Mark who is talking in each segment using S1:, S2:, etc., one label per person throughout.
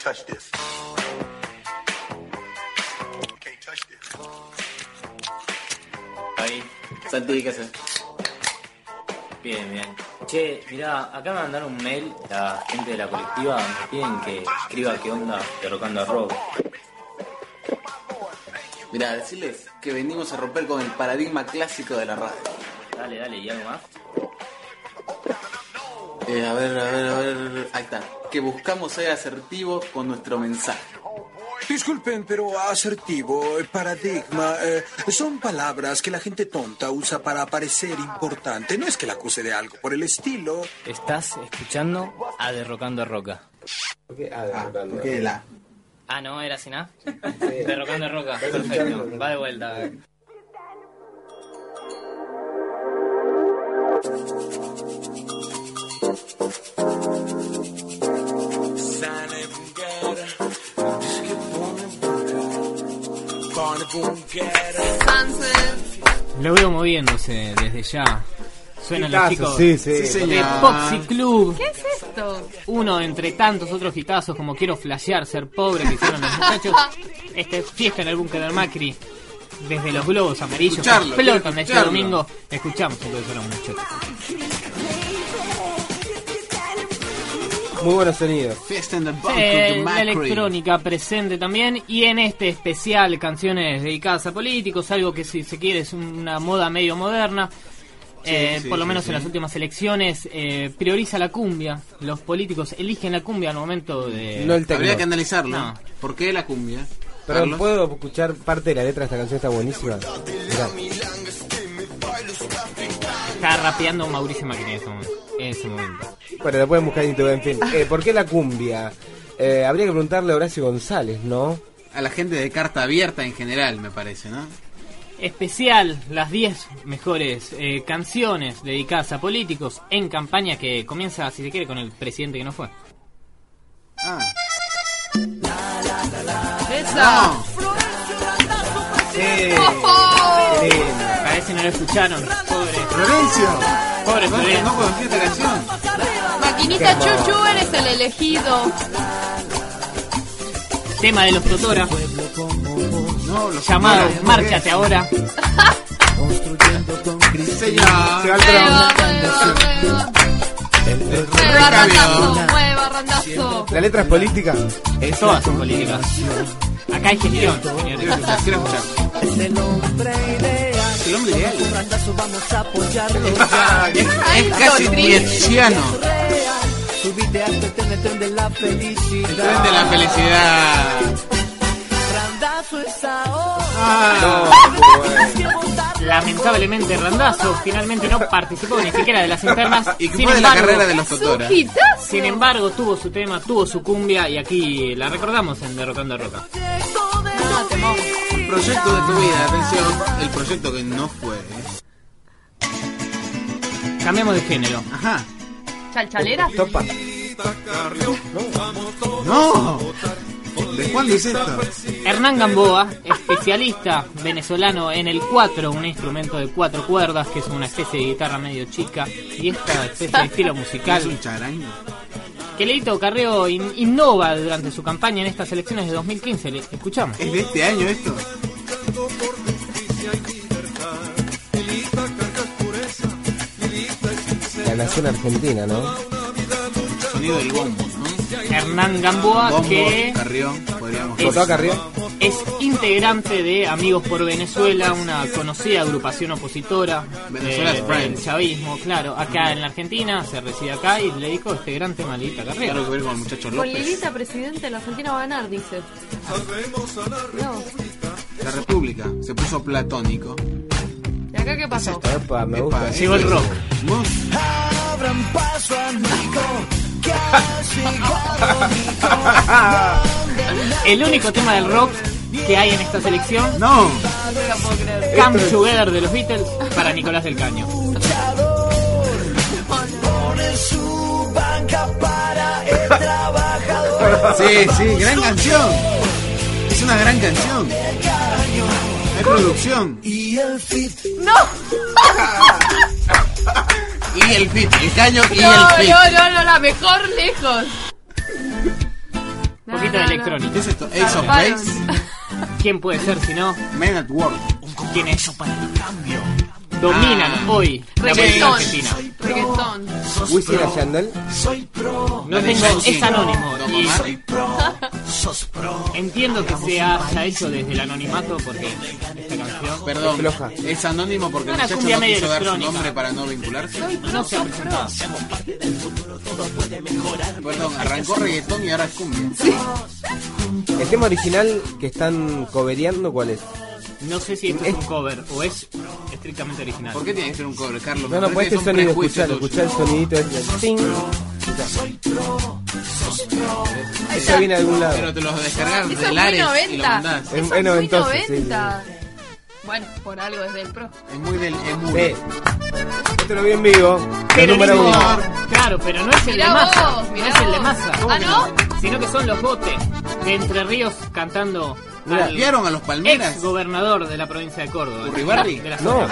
S1: touch this. Can't touch this.
S2: Ahí. Santi, ¿qué haces?
S3: Bien, bien. Che, mirá, acá me mandaron un mail la gente de la colectiva me piden que escriba qué onda derrocando a rock.
S2: Mira, decirles que venimos a romper con el paradigma clásico de la radio.
S3: Dale, dale, ¿y algo más?
S2: Eh, a ver, a ver, a ver. Ahí está. Que buscamos ser asertivos con nuestro mensaje.
S4: Disculpen, pero asertivo, eh, paradigma, eh, son palabras que la gente tonta usa para parecer importante. No es que la acuse de algo por el estilo.
S3: Estás escuchando a Derrocando a Roca.
S2: Ah, porque la.
S3: Ah, no, era así, ¿no? Derrocando a Roca. Perfecto. Va de vuelta. Lo veo moviéndose desde ya. Suenan los chicos
S5: sí, sí.
S2: Sí,
S3: de
S2: señor.
S3: Poxy Club.
S6: ¿Qué es esto?
S3: Uno entre tantos otros hitazos como Quiero flashear, ser pobre que hicieron los muchachos. Este fiesta en el búnker del Macri. Desde los globos amarillos que
S2: Escucharlo, quiero
S3: explotan este domingo. Escuchamos entonces a los muchachos.
S5: Muy buenos sonidos.
S2: Fiesta en the
S3: Eh, la
S2: Macri.
S3: electrónica presente también y en este especial canciones dedicadas a políticos, algo que si se quiere es una moda medio moderna. Eh,
S2: sí,
S3: por lo
S2: sí,
S3: menos
S2: sí.
S3: en las últimas elecciones eh, prioriza la cumbia. Los políticos eligen la cumbia al momento de...
S5: No el tecno.
S2: Habría que analizarlo.
S3: No.
S2: ¿Por qué la cumbia?
S5: Pero
S2: Carlos?
S5: puedo escuchar parte de la letra de esta canción, está buenísima. Mirá.
S3: Está rapeando Mauricio Macri en ese momento. En ese momento.
S5: Bueno, lo pueden buscar en YouTube, en fin. Eh, ¿Por qué la cumbia? Eh, habría que preguntarle a Horacio González, ¿no?
S2: A la gente de carta abierta en general, me parece, ¿no?
S3: Especial, las 10 mejores eh, canciones dedicadas a políticos en campaña que comienza, si se quiere, con el presidente que no fue.
S2: Ah.
S6: Esa.
S2: No.
S5: Sí. Qué lindo.
S3: Parece que no lo escucharon. Pobre,
S2: Florencio.
S3: pobre
S2: ¿No,
S3: Florencio.
S2: no conocía esta canción?
S6: Maquinita
S5: Qué.
S6: Chuchu, eres el elegido.
S3: Tema de los Totora,
S2: No, lo
S3: llamado
S2: ¿por qué?
S3: Márchate ahora.
S2: Sí, señor.
S5: Se va el
S6: mueva. Mueva, randazo, randazo.
S5: ¿La letra es política?
S3: Todas son políticas. Acá hay gestión,
S2: Quiero
S3: señores.
S2: escuchar, quiero escuchar. Es el hombre ideal. Es, es casi nietzscheano. El tren de la felicidad. Ah,
S3: Lamentablemente Randazo finalmente no participó ni siquiera de las internas.
S2: y
S3: Sin
S2: fue de la carrera de los Totora.
S3: Sin embargo, tuvo su tema, tuvo su cumbia y aquí la recordamos en Derrocando a Roca.
S6: Ah, temón.
S2: El proyecto de tu vida, atención. El proyecto que no fue.
S3: Cambiamos de género.
S2: Ajá.
S6: ¿Chalchalera?
S5: Topa.
S2: No. ¿De cuándo es esto?
S3: Hernán Gamboa, especialista venezolano en el 4, un instrumento de cuatro cuerdas que es una especie de guitarra medio chica y esta especie de estilo
S2: ¿Es
S3: musical
S2: un charango?
S3: que Leito Carreo in- innova durante su campaña en estas elecciones de 2015. Le escuchamos.
S2: ¿Es de este año esto?
S5: La nación argentina, ¿no?
S2: Sonido del bombo, ¿no?
S3: Hernán Gamboa
S2: Bombo,
S3: que
S2: Carrión, podríamos
S3: Es-
S5: ¿Votó a Carrión?
S3: es integrante de Amigos por Venezuela, una conocida agrupación opositora
S2: Venezuela
S3: de-
S2: Friends.
S3: del chavismo, claro, acá en la Argentina, se reside acá y le dedicó este gran tema a Lilita
S2: Claro que ver con el muchacho
S6: Con
S2: López.
S6: Lilita, presidente, la Argentina va a ganar, dice. No.
S2: La República se puso platónico.
S6: ¿Y acá qué pasó?
S5: Epa, me gusta.
S2: eh.
S3: Llegó el rock.
S2: Mus-
S3: El único tema del rock que hay en esta selección,
S2: No.
S3: Come Together de los Beatles para Nicolás del Caño.
S2: Sí, sí, gran canción. Es una gran canción. Hay producción.
S6: ¡No!
S2: Y el fit, el caño y
S6: No,
S2: el fit.
S6: no, no, no, la mejor lejos.
S3: Un poquito de electrónica.
S2: ¿Qué es esto? Ace of. Base.
S3: ¿Quién puede ser si no
S2: Men at Work.
S3: quienes dominan
S2: Ah.
S3: hoy la
S6: Reggaetón.
S3: argentina?
S6: Reggaetón.
S5: Wisin y Yandel.
S3: No tengo, es anónimo y. entiendo que se haya hecho desde el anonimato porque esta canción
S2: Perdón,
S5: Floja.
S2: es anónimo porque el
S3: Una
S2: muchacho
S3: cumbia
S2: no
S3: medio
S2: quiso dar su
S3: electrónica.
S2: nombre para no vincularse.
S3: no se ha presentado.
S2: Perdón, arrancó reggaetón y ahora es cumbia.
S5: El tema original que están cobereando, ¿cuál es?
S3: No sé si esto es un cover o es estrictamente original.
S2: ¿Por qué tiene que ser un cover, Carlos?
S5: No, no, pues
S2: parece
S5: este
S2: que es
S5: sonido, escuchar, escuchar el sonidito ese. Ting. Eso viene de algún lado.
S2: Pero te los descargas
S6: Eso
S2: de
S6: es muy
S2: Lares y lo
S6: 90.
S2: mandás.
S5: Es-
S6: Eso
S5: es
S6: es muy
S5: noventoso, sí,
S6: 90. Bueno, por algo es del pro.
S2: Es muy del emu.
S5: Sí. Esto lo vi en vivo. El número
S3: no-
S5: uno.
S3: Claro, pero no es el
S6: Mirá
S3: de masa.
S6: vos,
S3: no
S6: mirá
S3: es el de
S6: vos.
S3: masa.
S6: ¿Ah, no?
S3: Sino que son los botes de Entre Ríos cantando al
S2: ¿Vieron a los Palmeras?
S3: ex gobernador de la provincia de Córdoba.
S2: ¿Urribarri?
S3: De la
S5: No.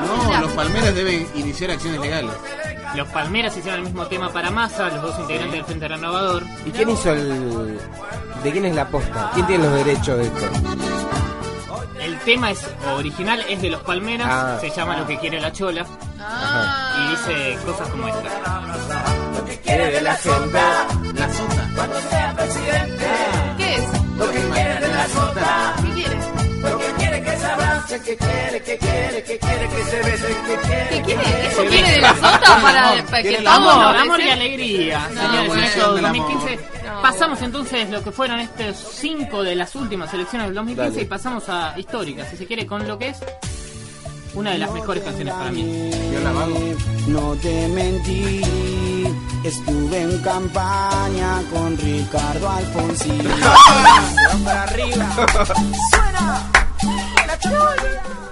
S2: No, los Palmeras deben iniciar acciones legales.
S3: Los Palmeras hicieron el mismo tema para Massa, los dos integrantes del Frente Renovador.
S5: ¿Y quién hizo el. ¿De quién es la posta? ¿Quién tiene los derechos de esto?
S3: El tema es original, es de los Palmeras,
S5: Ah.
S3: se llama Lo que quiere la chola
S6: Ah.
S3: y dice cosas como esta.
S5: Quiere la gente.
S2: La sota.
S6: ¿Qué es?
S2: Lo que quiere la sota.
S6: ¿Qué quiere? ¿Qué quiere? ¿Eso quiere de la sota para, para que
S2: quiere el
S6: todo
S3: Amor,
S6: no
S3: amor y alegría,
S6: No,
S3: señores,
S6: bueno.
S2: amor.
S3: 2015.
S6: No.
S3: Pasamos entonces lo que fueron estos cinco de las últimas elecciones del 2015
S5: Dale.
S3: y pasamos a históricas, si se quiere, con lo que es una de las mejores canciones para mí.
S2: Yo la vago.
S7: No te mentí, estuve en campaña con Ricardo Alfonsín. para arriba.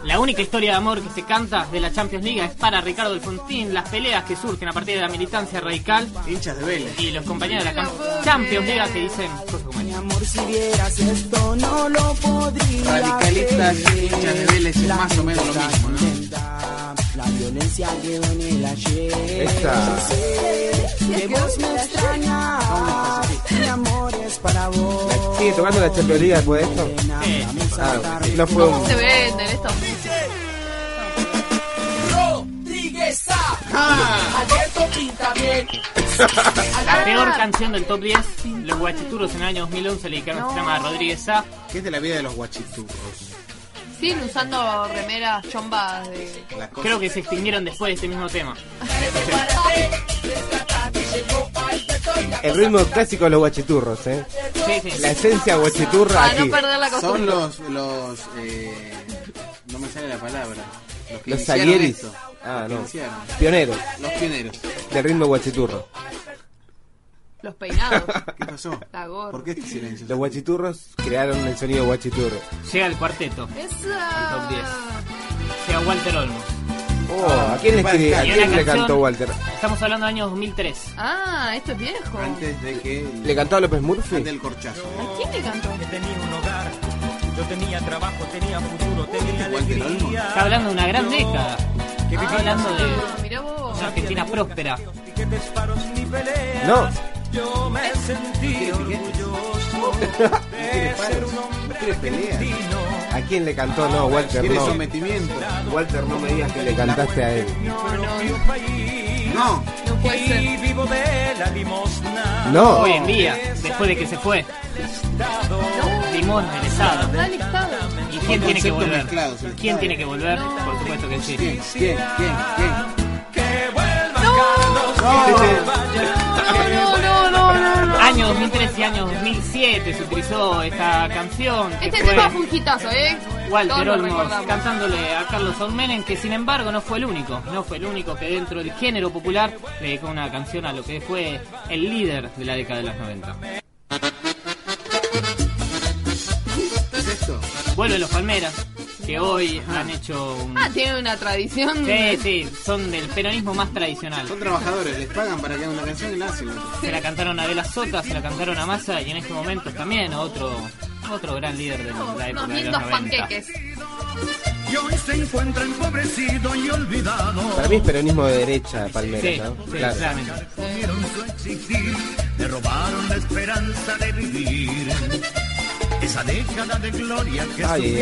S3: La única historia de amor que se canta de la Champions League es para Ricardo Alfonsín, las peleas que surgen a partir de la militancia radical
S2: Hinchas de Vélez.
S3: y los compañeros de la cam- Champions League que dicen cosas como
S7: Mi amor, si vieras esto, no lo podría.
S2: Radicalistas y hinchas de Vélez es más o menos lo mismo, ¿no?
S7: ¿no? La violencia quedó en el ayer.
S5: Esta.
S7: Que vos me extrañas. Mi amor es para vos.
S5: ¿Sigue tocando la Champions League después de esto?
S3: Eh,
S5: Ah, no fue
S6: ¿Cómo
S5: un.
S6: se venden estos?
S3: la peor canción del top 10, los guachiturros en el año 2011 le dedicaron este tema a Rodríguez A.
S2: ¿Qué es de la vida de los guachiturros?
S6: Siguen usando remeras chombas de...
S3: Creo que se extinguieron después de este mismo tema.
S5: El ritmo clásico de los guachiturros, ¿eh?
S3: Sí, sí.
S5: La esencia guachiturra
S6: Para
S5: aquí.
S6: no perder la
S2: Son
S6: costumbre.
S2: los, los, eh, no me sale la palabra. Los que
S5: Los
S2: iniciaron
S5: Salieris.
S2: esto.
S5: Ah,
S2: Los que
S5: no.
S2: iniciaron.
S5: Pioneros
S2: Los pioneros.
S5: del ritmo guachiturro.
S6: Los peinados.
S2: ¿Qué pasó?
S6: La gorra.
S2: ¿Por qué este silencio?
S5: Los guachiturros crearon el sonido guachiturro.
S3: Llega el cuarteto,
S6: Esa...
S3: Top 10. llega Walter Olmos.
S5: Oh, ¿a quién le, escribí- a quién le
S3: canción-
S5: cantó Walter?
S3: Estamos hablando del año 2003.
S6: Ah, esto es viejo.
S2: Antes de que
S5: ¿Le cantó a López Murphy?
S2: antes del corchazo.
S6: ¿A quién le cantó?
S8: tenía un hogar, yo tenía trabajo, tenía futuro, tenía alegría.
S3: Está hablando de una gran década. Está hablando de
S6: Ah, mirá vos.
S3: una Argentina próspera.
S5: No,
S8: Yo me sentí orgulloso de ser un
S2: pelea.
S8: argentino.
S5: ¿A quién le cantó? No, Walter no.
S2: sometimiento.
S5: Walter, no me digas que le cantaste a él.
S2: No.
S6: No puede
S8: Y
S6: ser.
S8: vivo de la limosna.
S5: No,
S3: Hoy en día, después de que se fue, limón merezado.
S6: Está listado.
S3: ¿Y quién tiene que volver?
S2: mezclados.
S3: ¿Quién tiene que volver? Por supuesto que sí.
S2: ¿Quién? ¿Quién? ¿Quién? ¿Quién?
S8: Que vuelva Carlos.
S6: No, no, no, no, no.
S3: Año 2003 y año 2007 se utilizó esta canción.
S6: Este
S3: fue
S6: tema fue un hitazo, ¿eh?
S3: Walter Olmos cantándole a Carlos Olmenen, que sin embargo no fue el único. No fue el único que dentro del género popular le dedicó una canción a lo que fue el líder de la década de los 90.
S2: ¿Qué es esto?
S3: Vuelven los Palmeras, que hoy han hecho un...
S6: Ah, tiene una tradición.
S3: Sí, sí, son del peronismo más tradicional.
S2: Son trabajadores, les pagan para que hagan una canción y la hacen.
S3: Se la cantaron a Vela Sota, se la cantaron a Massa y en este momento también a otro otro gran líder de la época
S6: Unos
S3: de los
S6: lindos
S3: 90.
S6: panqueques.
S8: y hoy se encuentra empobrecido y olvidado.
S5: Para mí es peronismo de derecha, Palmera,
S3: Sí,
S5: ¿no?
S3: sí,
S5: Claro.
S3: claramente.
S8: Le robaron la esperanza de vivir. Esa década de gloria que
S5: Ay,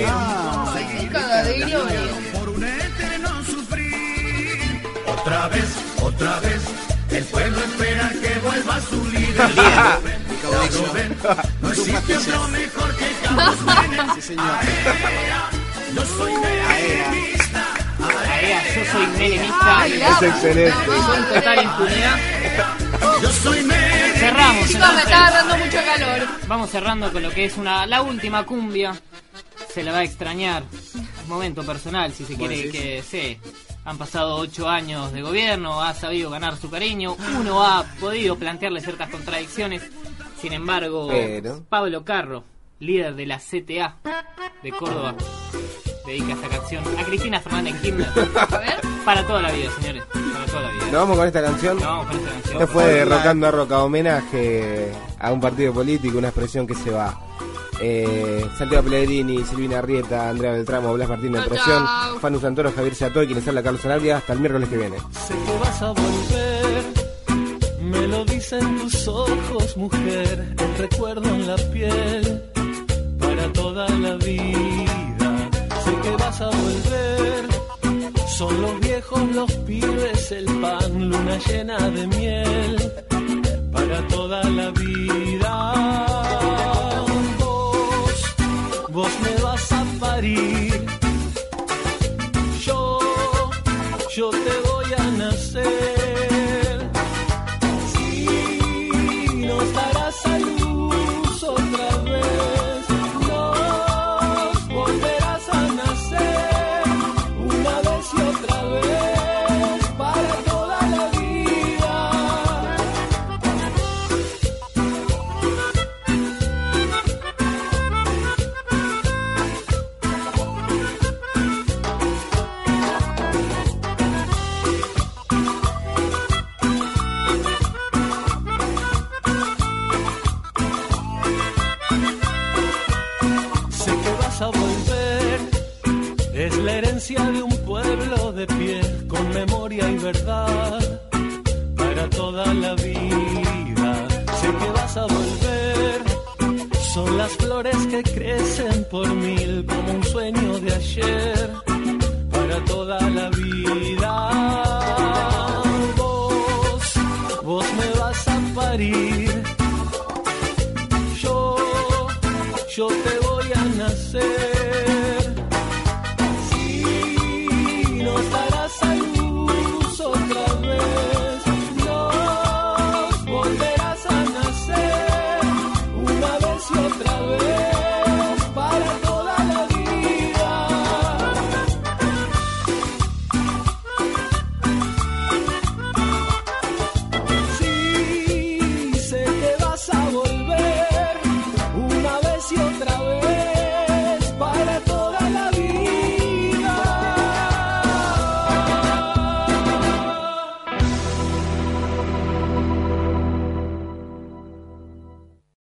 S6: Década de gloria.
S8: por un eterno sufrir. Otra vez, otra vez, el pueblo espera que vuelva su líder. No existe otro mejor que Carlos Menem.
S2: Sí, señor.
S8: Yo soy menemista.
S3: Aea, yo soy menemista.
S5: Es excelente.
S3: Total impunidad.
S8: Yo soy menemista.
S3: Cerramos.
S6: Chicos, me
S3: entonces.
S6: está agarrando mucho calor.
S3: Vamos cerrando con lo que es una la última cumbia. Se la va a extrañar. Momento personal, si se
S2: ¿Vos
S3: quiere
S2: decís?
S3: que sí. Han pasado ocho años de gobierno, ha sabido ganar su cariño. Uno ha podido plantearle ciertas contradicciones. Sin embargo,
S5: Pero-
S3: Pablo Carro, líder de la CTA de Córdoba, dedica esta canción a Cristina Fernández Kirchner.
S6: A ver.
S3: Para toda la vida, señores. Para toda la vida.
S5: ¿Nos vamos con esta canción?
S3: Nos vamos con esta canción.
S5: Esto fue de. Rocando a Roca, homenaje a un partido político, una expresión que se va. Eh, Santiago Pellegrini, Silvina Arrieta, Andrea Beltramo, Blas Martín de Presión. Fanu Santoro, Javier Satoy, quienes habla Carlos Sanabria. Hasta el miércoles que viene.
S9: Sé que vas a volver, me lo dicen tus ojos, mujer, el recuerdo en la piel para toda la vida. Que vas a volver, son los viejos, los pibes, el pan, luna llena de miel. Para toda la vida. Vos, vos me vas a parir. Yo, yo te voy para toda la vida. Sé que vas a volver. Son las flores que crecen por mil, como un sueño de ayer, para toda la vida.